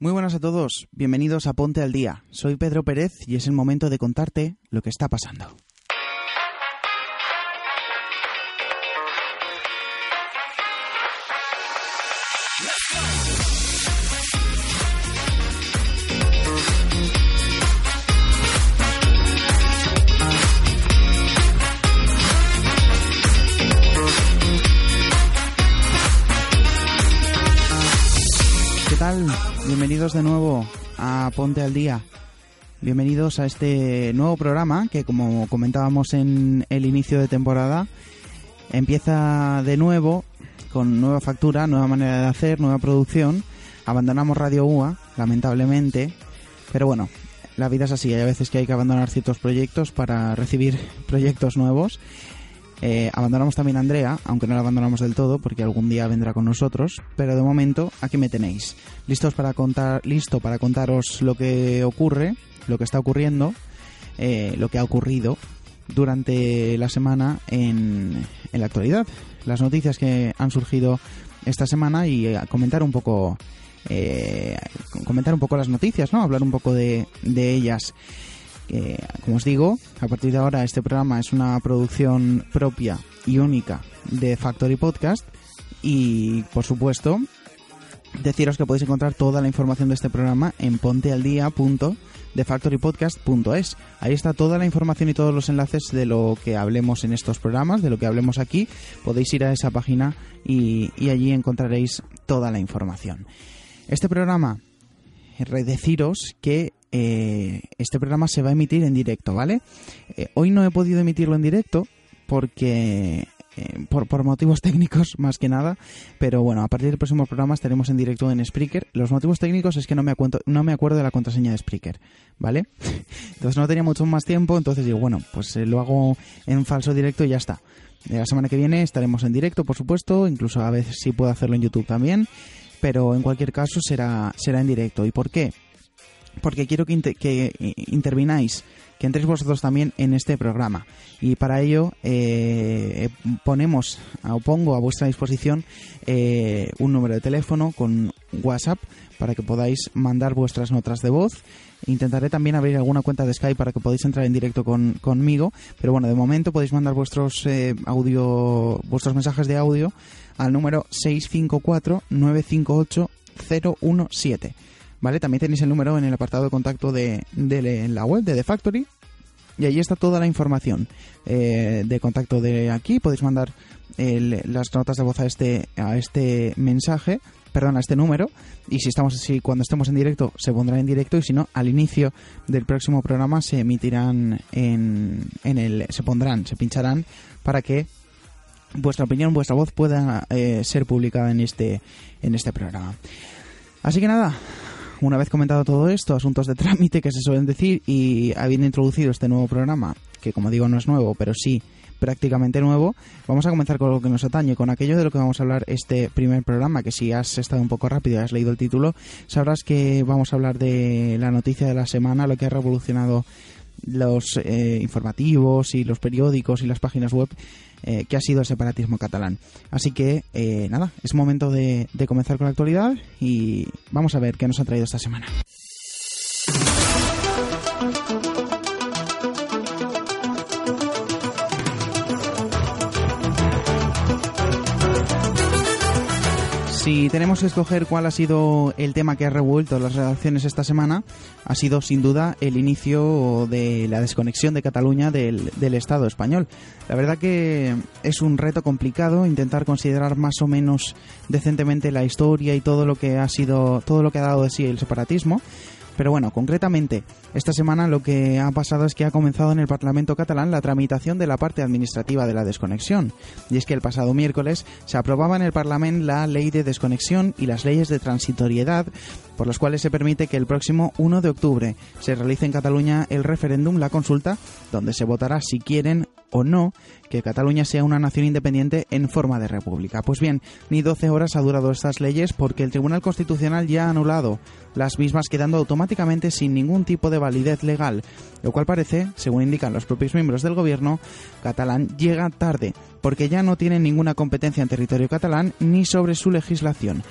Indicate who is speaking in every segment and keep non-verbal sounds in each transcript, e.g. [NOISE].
Speaker 1: Muy buenas a todos, bienvenidos a Ponte al Día. Soy Pedro Pérez y es el momento de contarte lo que está pasando. De nuevo a Ponte al Día. Bienvenidos a este nuevo programa que, como comentábamos en el inicio de temporada, empieza de nuevo con nueva factura, nueva manera de hacer, nueva producción. Abandonamos Radio UA, lamentablemente, pero bueno, la vida es así. Hay veces que hay que abandonar ciertos proyectos para recibir [LAUGHS] proyectos nuevos. Eh, abandonamos también a Andrea, aunque no la abandonamos del todo, porque algún día vendrá con nosotros. Pero de momento, aquí me tenéis. Listos para contar, listo para contaros lo que ocurre, lo que está ocurriendo, eh, lo que ha ocurrido durante la semana en, en la actualidad. Las noticias que han surgido esta semana y eh, comentar un poco. eh, comentar un poco las noticias, ¿no? Hablar un poco de, de ellas. Como os digo, a partir de ahora este programa es una producción propia y única de Factory Podcast y por supuesto deciros que podéis encontrar toda la información de este programa en pontealdia.defactorypodcast.es. Ahí está toda la información y todos los enlaces de lo que hablemos en estos programas, de lo que hablemos aquí. Podéis ir a esa página y, y allí encontraréis toda la información. Este programa, eh, deciros que eh, este programa se va a emitir en directo, ¿vale? Eh, hoy no he podido emitirlo en directo porque eh, por, por motivos [LAUGHS] técnicos más que nada, pero bueno, a partir del próximo programa estaremos en directo en Spreaker. Los motivos técnicos es que no me, acuento- no me acuerdo de la contraseña de Spreaker, ¿vale? [LAUGHS] Entonces no tenía mucho más tiempo, entonces digo, bueno, pues lo hago en falso directo y ya está. Eh, La semana que viene estaremos en directo, por supuesto, incluso a veces sí puedo hacerlo en YouTube también, pero en cualquier caso será, será en directo. ¿Y por qué? Porque quiero que, inter- que eh, intervináis, que entréis vosotros también en este programa. Y para ello eh, ponemos o pongo a vuestra disposición eh, un número de teléfono con WhatsApp para que podáis mandar vuestras notas de voz. Intentaré también abrir alguna cuenta de Skype para que podáis entrar en directo con, conmigo. Pero bueno, de momento podéis mandar vuestros eh, audio, vuestros mensajes de audio al número 654 958 017. ¿Vale? También tenéis el número en el apartado de contacto de, de la web de The Factory. Y ahí está toda la información eh, de contacto de aquí. Podéis mandar el- las notas de voz a este, a este mensaje, perdón, a este número. Y si estamos si cuando estemos en directo, se pondrá en directo. Y si no, al inicio del próximo programa se emitirán en, en el. se pondrán, se pincharán para que vuestra opinión, vuestra voz pueda eh, ser publicada en este, en este programa. Así que nada, una vez comentado todo esto, asuntos de [LAUGHS] trámite que se suelen decir y habiendo introducido este nuevo programa, que como digo no es nuevo, pero sí prácticamente nuevo, vamos a comenzar con lo que nos atañe, con aquello de lo que vamos a hablar este primer programa, que si has estado un poco rápido y has leído el título, sabrás que vamos a hablar de la noticia de la semana, lo que ha revolucionado los eh, informativos y los periódicos y las páginas web eh, que ha sido el separatismo catalán. Así que eh, nada, es momento de, de comenzar con la actualidad y vamos a ver qué nos ha traído esta semana. Si tenemos que escoger cuál ha sido el tema que ha revuelto las redacciones esta semana, ha sido sin duda el inicio de la desconexión de Cataluña del, Estado español. La verdad que es un reto complicado intentar considerar más o menos decentemente la historia y todo lo que ha sido, todo lo que ha dado de sí el separatismo, Pero bueno, concretamente, esta semana lo que ha pasado es que ha comenzado en el Parlamento catalán la tramitación de la parte administrativa de la desconexión. Y es que el pasado miércoles se aprobaba en el Parlamento la ley de desconexión y las leyes de transitoriedad por las cuales se permite que el próximo 1 de octubre se realice en Cataluña el referéndum, la consulta, donde se votará si quieren o no que Cataluña sea una nación independiente en forma de república. Pues bien, ni 12 horas ha durado estas leyes porque el Tribunal Constitucional ya ha anulado las mismas quedando automáticamente sin ningún tipo de validez legal, lo cual parece, según indican los propios miembros del gobierno catalán, llega tarde, porque ya no tienen ninguna competencia en territorio catalán ni sobre su legislación.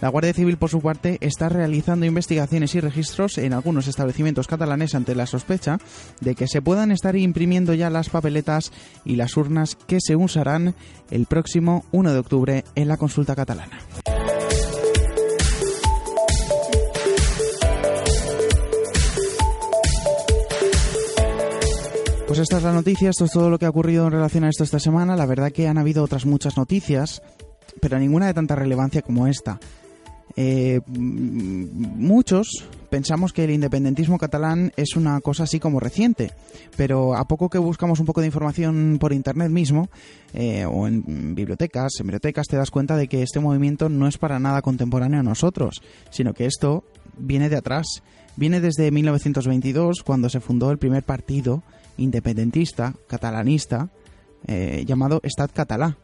Speaker 1: La Guardia Civil, por su parte, está realizando investigaciones y registros en algunos establecimientos catalanes ante la sospecha de que se puedan estar imprimiendo ya las papeletas y las urnas que se usarán el próximo 1 de octubre en la consulta catalana. Pues esta es la noticia, esto es todo lo que ha ocurrido en relación a esto esta semana. La verdad que han habido otras muchas noticias, pero ninguna de tanta relevancia como esta. Eh, muchos pensamos que el independentismo catalán es una cosa así como reciente, pero a poco que buscamos un poco de información por internet mismo, eh, o en bibliotecas, en bibliotecas, te das cuenta de que este movimiento no es para nada contemporáneo a nosotros, sino que esto viene de atrás. Viene desde 1922, cuando se fundó el primer partido independentista, catalanista, eh, llamado Estat Català,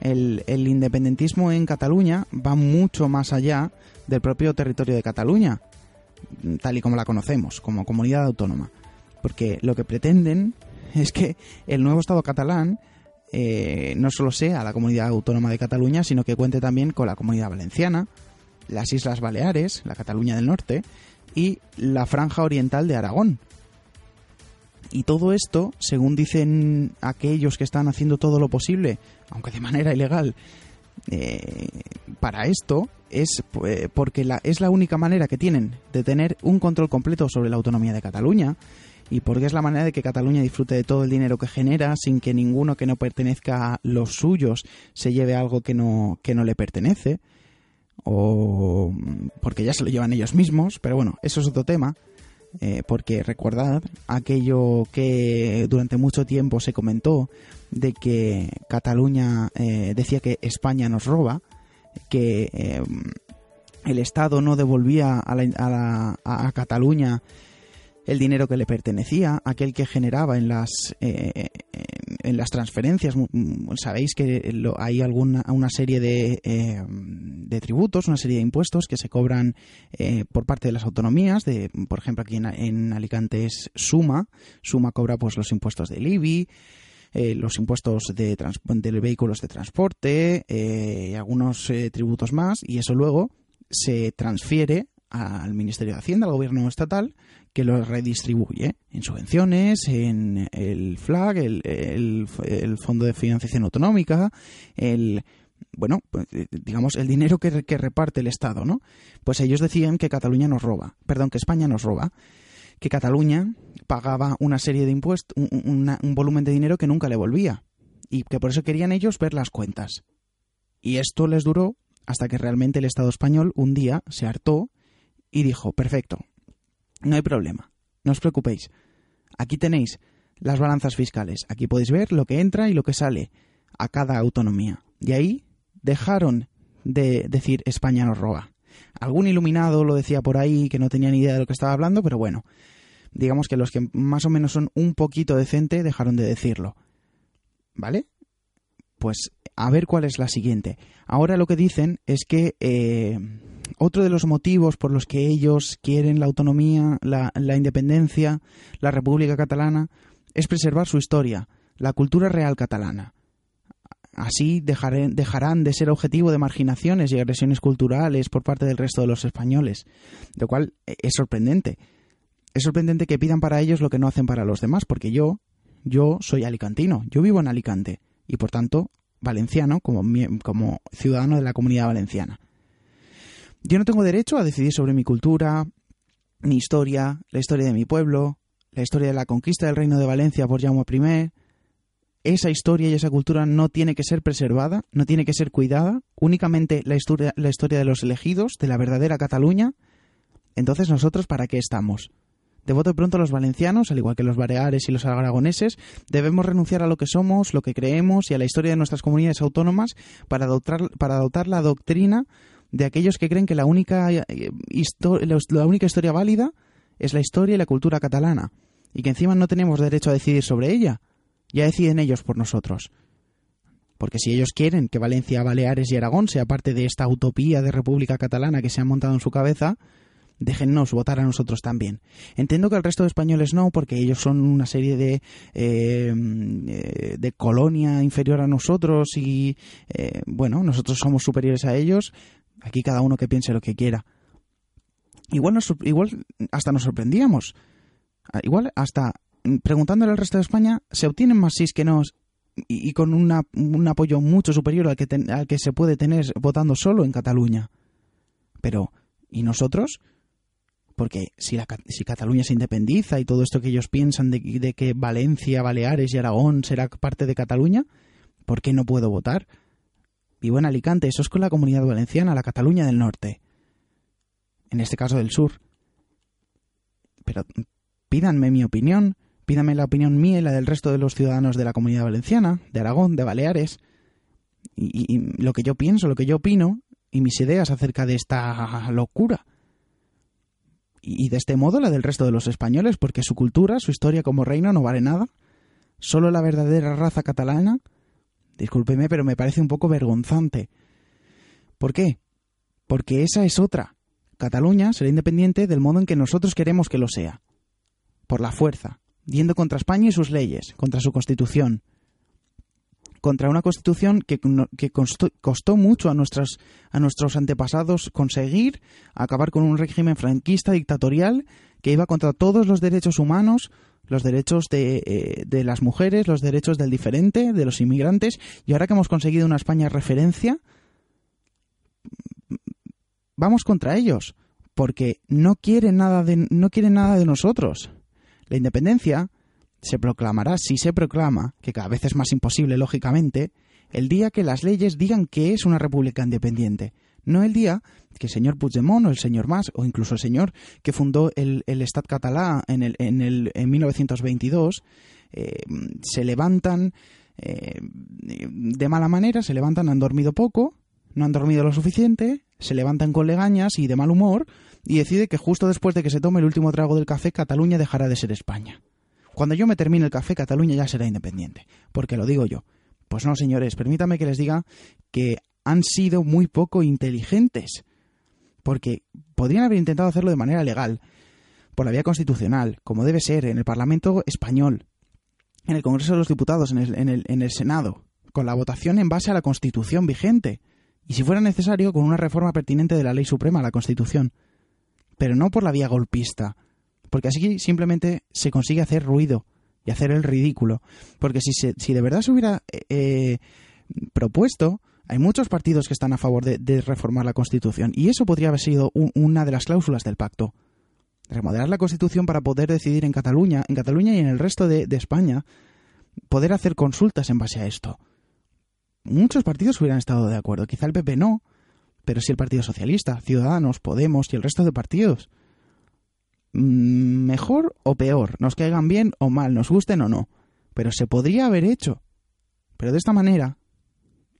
Speaker 1: el, independentismo en Cataluña va mucho más allá del propio territorio de Cataluña, tal y como la conocemos, como comunidad autónoma. Porque lo que pretenden [LAUGHS] es que el nuevo Estado catalán eh, no solo sea la comunidad autónoma de Cataluña, sino que cuente también con la comunidad valenciana, las Islas Baleares, la Cataluña del Norte y la franja oriental de Aragón, y todo esto, según dicen aquellos que están haciendo todo lo posible, aunque de manera ilegal, eh, para esto es eh, porque la, es la única manera que tienen de tener un control completo sobre la autonomía de Cataluña y porque es la manera de que Cataluña disfrute de todo el dinero que genera sin que ninguno que no pertenezca a los suyos se lleve algo que no, que no le pertenece o porque ya se lo llevan ellos mismos, pero bueno, eso es otro tema. Eh, porque recordad aquello que durante mucho tiempo se comentó de que Cataluña eh, decía que España nos roba, que eh, el Estado no devolvía a, a Cataluña el dinero que le pertenecía, aquel que generaba en las eh, en las transferencias. Sabéis que hay alguna una serie de, eh, de, tributos, una serie de impuestos que se cobran eh, por parte de las autonomías. De, por ejemplo, aquí en, Alicante es Suma. Suma cobra pues los impuestos del IBI. los impuestos de, de vehículos de transporte, y algunos tributos más, y eso luego se transfiere al Ministerio de Hacienda, al gobierno estatal, que lo redistribuye en subvenciones, en el FLAG, el, Fondo de Financiación Autonómica, el bueno, pues, digamos, el dinero que, reparte el Estado, ¿no? Pues ellos decían que Cataluña nos roba, perdón, que España nos roba, que Cataluña pagaba una serie de impuestos, un volumen de dinero que nunca le volvía, y que por eso querían ellos ver las cuentas. Y esto les duró hasta que realmente el Estado español un día se hartó y dijo, perfecto, no hay problema, no os preocupéis. Aquí tenéis las balanzas fiscales. Aquí podéis ver lo que entra y lo que sale a cada autonomía. Y ahí dejaron de decir España nos roba. Algún iluminado lo decía por ahí que no tenía ni idea de lo que estaba hablando, pero bueno, digamos que los que más o menos son un poquito decente dejaron de decirlo. ¿Vale? Pues a ver cuál es la siguiente. Ahora lo que dicen es que eh, otro de los motivos por los que ellos quieren la autonomía, la, independencia, la República Catalana, es preservar su historia, la cultura real catalana. Así dejarán de ser objetivo de marginaciones y agresiones culturales por parte del resto de los españoles, lo cual es sorprendente. Es sorprendente que pidan para ellos lo que no hacen para los demás, porque yo, yo soy alicantino, yo vivo en Alicante y por tanto valenciano como, como ciudadano de la comunidad valenciana. Yo no tengo derecho a decidir sobre mi cultura, mi historia, la historia de mi pueblo, la historia de la conquista del reino de Valencia por Jaume I. Esa historia y esa cultura no tiene que ser preservada, no tiene que ser cuidada, únicamente la historia, la historia de los elegidos, de la verdadera Cataluña. Entonces, ¿nosotros para qué estamos? De voto pronto los valencianos, al igual que los baleares y los aragoneses, debemos renunciar a lo que somos, lo que creemos y a la historia de nuestras comunidades autónomas para adoptar, para adoptar la doctrina de aquellos que creen que la única, eh, la única historia válida es la historia y la cultura catalana, y que encima no tenemos derecho a decidir sobre ella. Ya deciden ellos por nosotros. Porque si ellos quieren que Valencia, Baleares y Aragón sea parte de esta utopía de República Catalana que se ha montado en su cabeza, déjennos votar a nosotros también. Entiendo que el resto de españoles no, porque ellos son una serie de, eh, de colonia inferior a nosotros y, eh, bueno, nosotros somos superiores a ellos. Aquí cada uno que piense lo que quiera. Igual, nos, igual hasta nos sorprendíamos. Ah, igual hasta preguntándole al resto de España se obtienen más sí que no y, con un apoyo mucho superior al que, al que se puede tener votando solo en Cataluña. Pero, ¿y nosotros? Porque si, la, si Cataluña se independiza y todo esto que ellos piensan de, de, que Valencia, Baleares y Aragón será parte de Cataluña, ¿por qué no puedo votar? Vivo en Alicante, eso es con la comunidad valenciana, la Cataluña del norte. En este caso del sur. Pero pídanme mi opinión, pídanme la opinión mía y la del resto de los ciudadanos de la comunidad valenciana, de Aragón, de Baleares, y, y lo que yo pienso, lo que yo opino y mis ideas acerca de esta locura y de este modo la del resto de los españoles, porque su cultura, su historia como reino no vale nada. Solo la verdadera raza catalana. Discúlpeme, pero me parece un poco vergonzante. ¿Por qué? Porque esa es otra. Cataluña será independiente del modo en que nosotros queremos que lo sea. Por la fuerza, yendo contra España y sus leyes, contra su constitución, contra una constitución que, costó, mucho a, a nuestros antepasados conseguir, acabar con un régimen franquista dictatorial que iba contra todos los derechos humanos, los derechos de, eh, de, las mujeres, los derechos del diferente, de los inmigrantes, y ahora que hemos conseguido una España referencia, vamos contra ellos, porque no quieren nada de, no quieren nada de nosotros. La independencia se proclamará, si se proclama, que cada vez es más imposible, lógicamente, el día que las leyes digan que es una república independiente, no el día que el señor Puigdemont o el señor Mas o incluso el señor que fundó el, el Estat catalá en, el, en, el, en 1922 eh, se levantan eh, de mala manera, se levantan, han dormido poco, no han dormido lo suficiente, se levantan con legañas y de mal humor y decide que justo después de que se tome el último trago del café Cataluña dejará de ser España. Cuando yo me termine el café, Cataluña ya será independiente. Porque lo digo yo. Pues no, señores, permítame que les diga que han sido muy poco inteligentes. Porque podrían haber intentado hacerlo de manera legal, por la vía constitucional, como debe ser, en el Parlamento español, en el Congreso de los Diputados, en el, en el, en el Senado, con la votación en base a la Constitución vigente. Y si fuera necesario, con una reforma pertinente de la Ley Suprema la Constitución. Pero no por la vía golpista, porque así simplemente se consigue hacer ruido y hacer el ridículo. Porque si, si de verdad se hubiera eh, eh, propuesto, hay muchos partidos que están a favor de, reformar la Constitución y eso podría haber sido una de las cláusulas del pacto. Remodelar la Constitución para poder decidir en Cataluña, en Cataluña y en el resto de, de España, poder hacer consultas en base a esto. Muchos partidos hubieran estado de acuerdo, quizá el PP no, pero sí el Partido Socialista, Ciudadanos, Podemos y el resto de partidos. Mm, mejor o peor, nos caigan bien o mal, nos gusten o no, pero se podría haber hecho. Pero de esta manera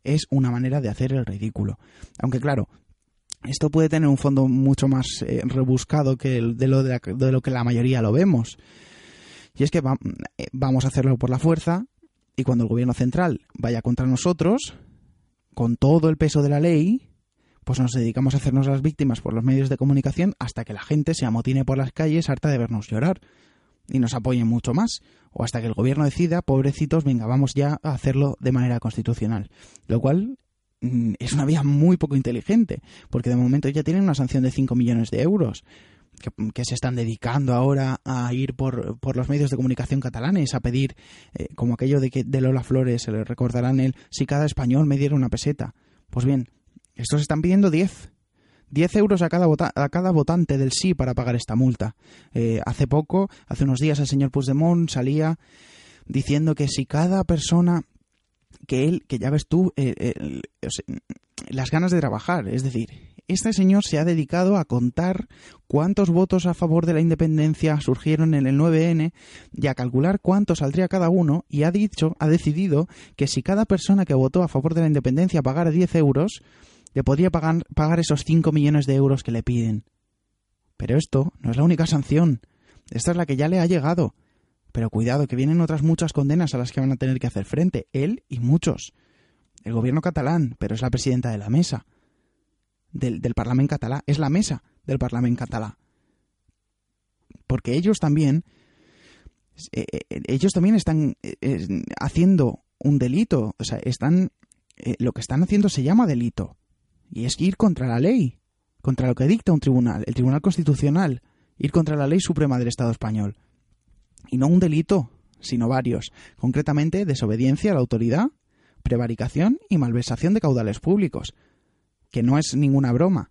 Speaker 1: es una manera de hacer el ridículo. Aunque claro, esto puede tener un fondo mucho más eh, rebuscado que de, lo de, lo que la mayoría lo vemos. Y es que eh, vamos a hacerlo por la fuerza y cuando el gobierno central vaya contra nosotros, con todo el peso de la ley, pues nos dedicamos a hacernos las víctimas por los medios de comunicación hasta que la gente se amotine por las calles harta de vernos llorar y nos apoyen mucho más, o hasta que el gobierno decida, pobrecitos, venga, vamos ya a hacerlo de manera constitucional. Lo cual mm, es una vía muy poco inteligente, porque de momento ya tienen una sanción de 5 millones de euros. Que, se están dedicando ahora a ir por, por, los medios de comunicación catalanes a pedir, eh, como aquello de que de Lola Flores, se le recordarán él, si cada español me diera una peseta. Pues bien, estos están pidiendo 10. 10 euros a cada, a cada votante del sí para pagar esta multa. Eh, hace poco, hace unos días, el señor Puigdemont salía diciendo que si cada persona que él, que ya ves tú, eh, las ganas de trabajar. Es decir, este señor se ha dedicado a contar cuántos votos a favor de la independencia surgieron en el 9N y a calcular cuánto saldría cada uno y ha dicho, ha decidido que si cada persona que votó a favor de la independencia pagara 10 euros, le podría pagar, pagar esos 5 millones de euros que le piden. Pero esto no es la única sanción. Esta es la que ya le ha llegado. Pero cuidado, que vienen otras muchas condenas a las que van a tener que hacer frente, él y muchos. El gobierno catalán, pero es la presidenta de la mesa. Del, del Parlamento catalán. Es la mesa del Parlamento catalán. Porque ellos también. Eh, eh, ellos también están eh, haciendo un delito. O sea, están. lo que están haciendo se llama delito. Y es ir contra la ley. Contra lo que dicta un tribunal. El Tribunal Constitucional. Ir contra la ley suprema del Estado español. Y no un delito, sino varios. Concretamente, desobediencia a la autoridad, prevaricación y malversación de caudales públicos. Que no es ninguna broma.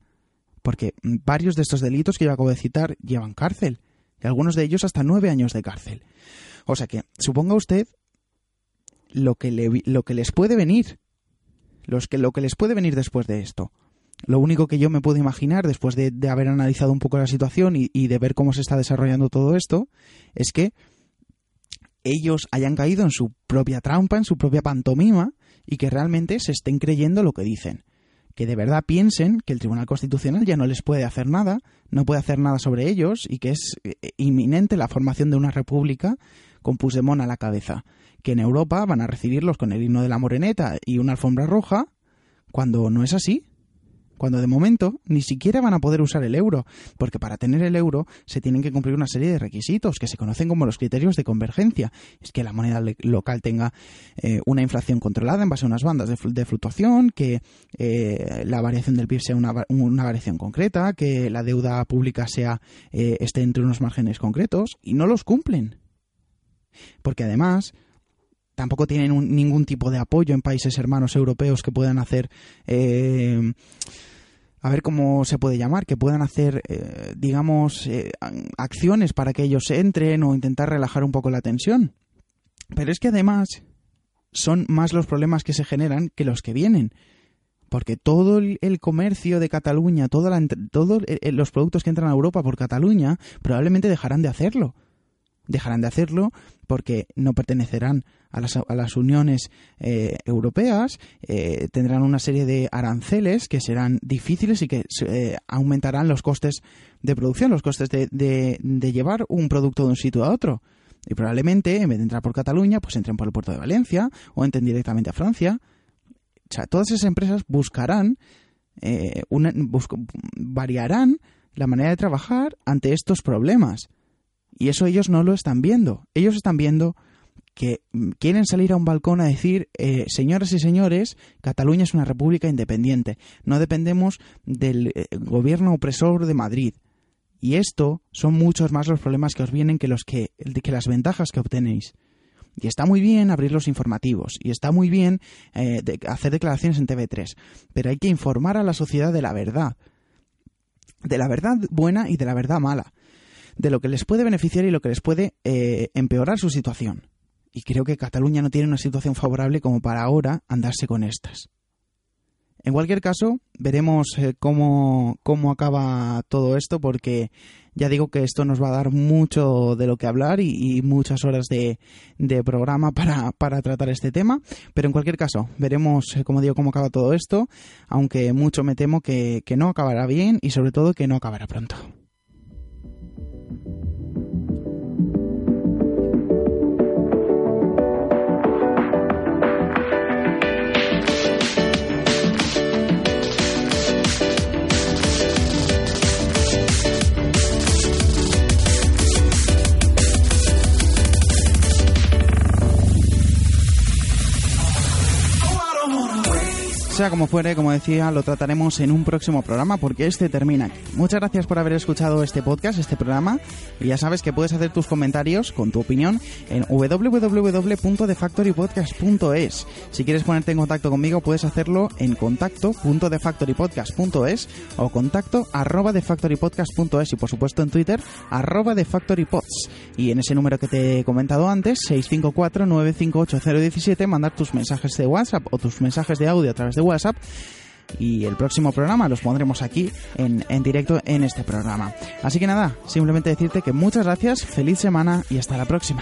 Speaker 1: Porque varios de estos delitos que yo acabo de citar llevan cárcel. Y algunos de ellos hasta nueve años de cárcel. O sea que, suponga usted lo que, lo que les puede venir. Que, lo que les puede venir después de esto. Lo único que yo me puedo imaginar, después de, haber analizado un poco la situación y, de ver cómo se está desarrollando todo esto, es que ellos hayan caído en su propia trampa, en su propia pantomima, y que realmente se estén creyendo lo que dicen. Que de verdad piensen que el Tribunal Constitucional ya no les puede hacer nada, no puede hacer nada sobre ellos, y que es eh, inminente la formación de una república con Puigdemont a la cabeza. Que en Europa van a recibirlos con el himno de la moreneta y una alfombra roja, cuando no es así cuando de momento ni siquiera van a poder usar el euro, porque para tener el euro se tienen que cumplir una serie de requisitos que se conocen como los criterios de convergencia. Es que la moneda local tenga eh, una inflación controlada en base a unas bandas de, fluctuación, que eh, la variación del PIB sea una, variación concreta, que la deuda pública sea eh, esté entre unos márgenes concretos, y no los cumplen. Porque además tampoco tienen ningún tipo de apoyo en países hermanos europeos que puedan hacer a ver cómo se puede llamar, que puedan hacer, eh, digamos, eh, acciones para que ellos entren o intentar relajar un poco la tensión. Pero es que además son más los problemas que se generan que los que vienen. Porque todo el comercio de Cataluña, todos eh, los productos que entran a Europa por Cataluña, probablemente dejarán de hacerlo dejarán de hacerlo porque no pertenecerán a las, a las uniones eh, europeas, eh, tendrán una serie de aranceles que serán difíciles y que eh, aumentarán los costes de producción, los costes de, de, llevar un producto de un sitio a otro. Y probablemente, en vez de entrar por Cataluña, pues entren por el puerto de Valencia o entren directamente a Francia. O sea, todas esas empresas buscarán, una, variarán la manera de trabajar ante estos problemas. Y eso ellos no lo están viendo. Ellos están viendo que mm, quieren salir a un balcón a decir, eh, señoras y señores, Cataluña es una república independiente, no dependemos del eh, gobierno opresor de Madrid. Y esto son muchos más los problemas que os vienen que, los que, que las ventajas que obtenéis. Y está muy bien abrir los informativos, y está muy bien eh, hacer declaraciones en TV3, pero hay que informar a la sociedad de la verdad, de la verdad buena y de la verdad mala de lo que les puede beneficiar y lo que les puede eh, empeorar su situación. Y creo que Cataluña no tiene una situación favorable como para ahora andarse con estas. En cualquier caso, veremos eh, cómo, cómo acaba todo esto, porque ya digo que esto nos va a dar mucho de lo que hablar y, muchas horas de, programa para, para, tratar este tema. Pero en cualquier caso, veremos, eh, como digo, cómo acaba todo esto, aunque mucho me temo que, que no acabará bien y sobre todo que no acabará pronto. Como fuere, como decía, lo trataremos en un próximo programa porque este termina aquí. Muchas gracias por haber escuchado este podcast, este programa. Y ya sabes que puedes hacer tus comentarios con tu opinión en www.defactorypodcast.es. Si quieres ponerte en contacto conmigo, puedes hacerlo en contacto.defactorypodcast.es o contacto arroba defactorypodcast.es y por supuesto en Twitter arroba defactorypods. Y en ese número que te he comentado antes, 654 958 017, mandar tus mensajes de WhatsApp o tus mensajes de audio a través de WhatsApp y el próximo programa los pondremos aquí en, en, directo en este programa. Así que nada, simplemente decirte que muchas gracias, feliz semana y hasta la próxima.